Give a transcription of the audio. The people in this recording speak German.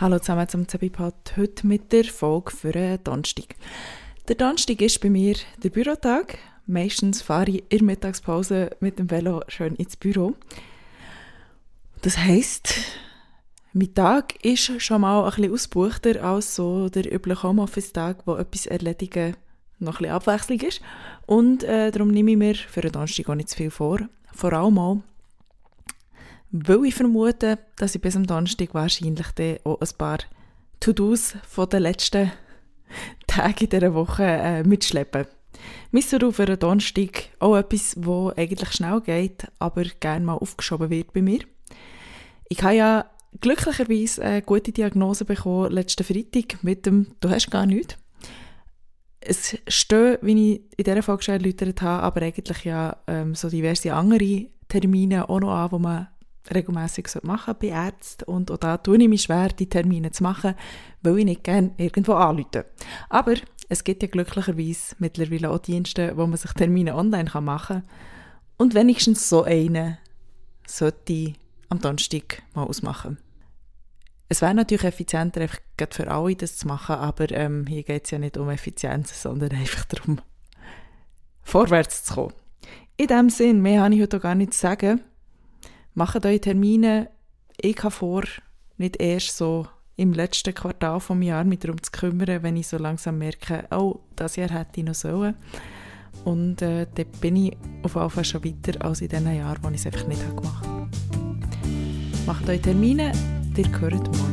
Hallo zusammen zum Zebipod, heute mit der Folge für den Donnerstag. Der Donnerstag ist bei mir der Bürotag. Meistens fahre ich in der Mittagspause mit dem Velo schön ins Büro. Das heisst, mein Tag ist schon mal ein bisschen ausgebuchter als so der übliche Homeoffice-Tag, wo etwas erledigen noch ein bisschen Abwechslung ist. Und äh, darum nehme ich mir für den Donnerstag auch nicht zu viel vor. Vor allem auch, weil ich vermute, dass ich bis am Donnerstag wahrscheinlich dann auch ein paar To-Dos von den letzten Tagen dieser Woche äh, mitschleppen. Misseru für einen Donnerstag auch etwas, wo eigentlich schnell geht, aber gerne mal aufgeschoben wird bei mir. Ich habe ja glücklicherweise eine gute Diagnose bekommen letzten Freitag mit dem «Du hast gar nichts». Es stehen, wie ich in dieser Folge schon erläutert habe, aber eigentlich ja ähm, so diverse andere Termine auch noch an, die man regelmässig machen bei Ärzten und auch da tue ich mich schwer, die Termine zu machen, weil ich nicht gerne irgendwo anrufe. Aber es gibt ja glücklicherweise mittlerweile auch Dienste, wo man sich Termine online machen kann und wenigstens so einen sollte ich am Donnerstag mal ausmachen. Es wäre natürlich effizienter, einfach für alle das zu machen, aber ähm, hier geht es ja nicht um Effizienz, sondern einfach darum, vorwärts zu kommen. In diesem Sinn, mehr habe ich heute gar nicht zu sagen macht eure Termine. Ich habe vor, nicht erst so im letzten Quartal vom Jahr mich darum zu kümmern, wenn ich so langsam merke, oh, das Jahr hätte ich noch sollen. Und äh, dort bin ich auf jeden Fall schon weiter als in den Jahren, wo ich es einfach nicht gemacht habe. Macht eure Termine, ihr hört morgen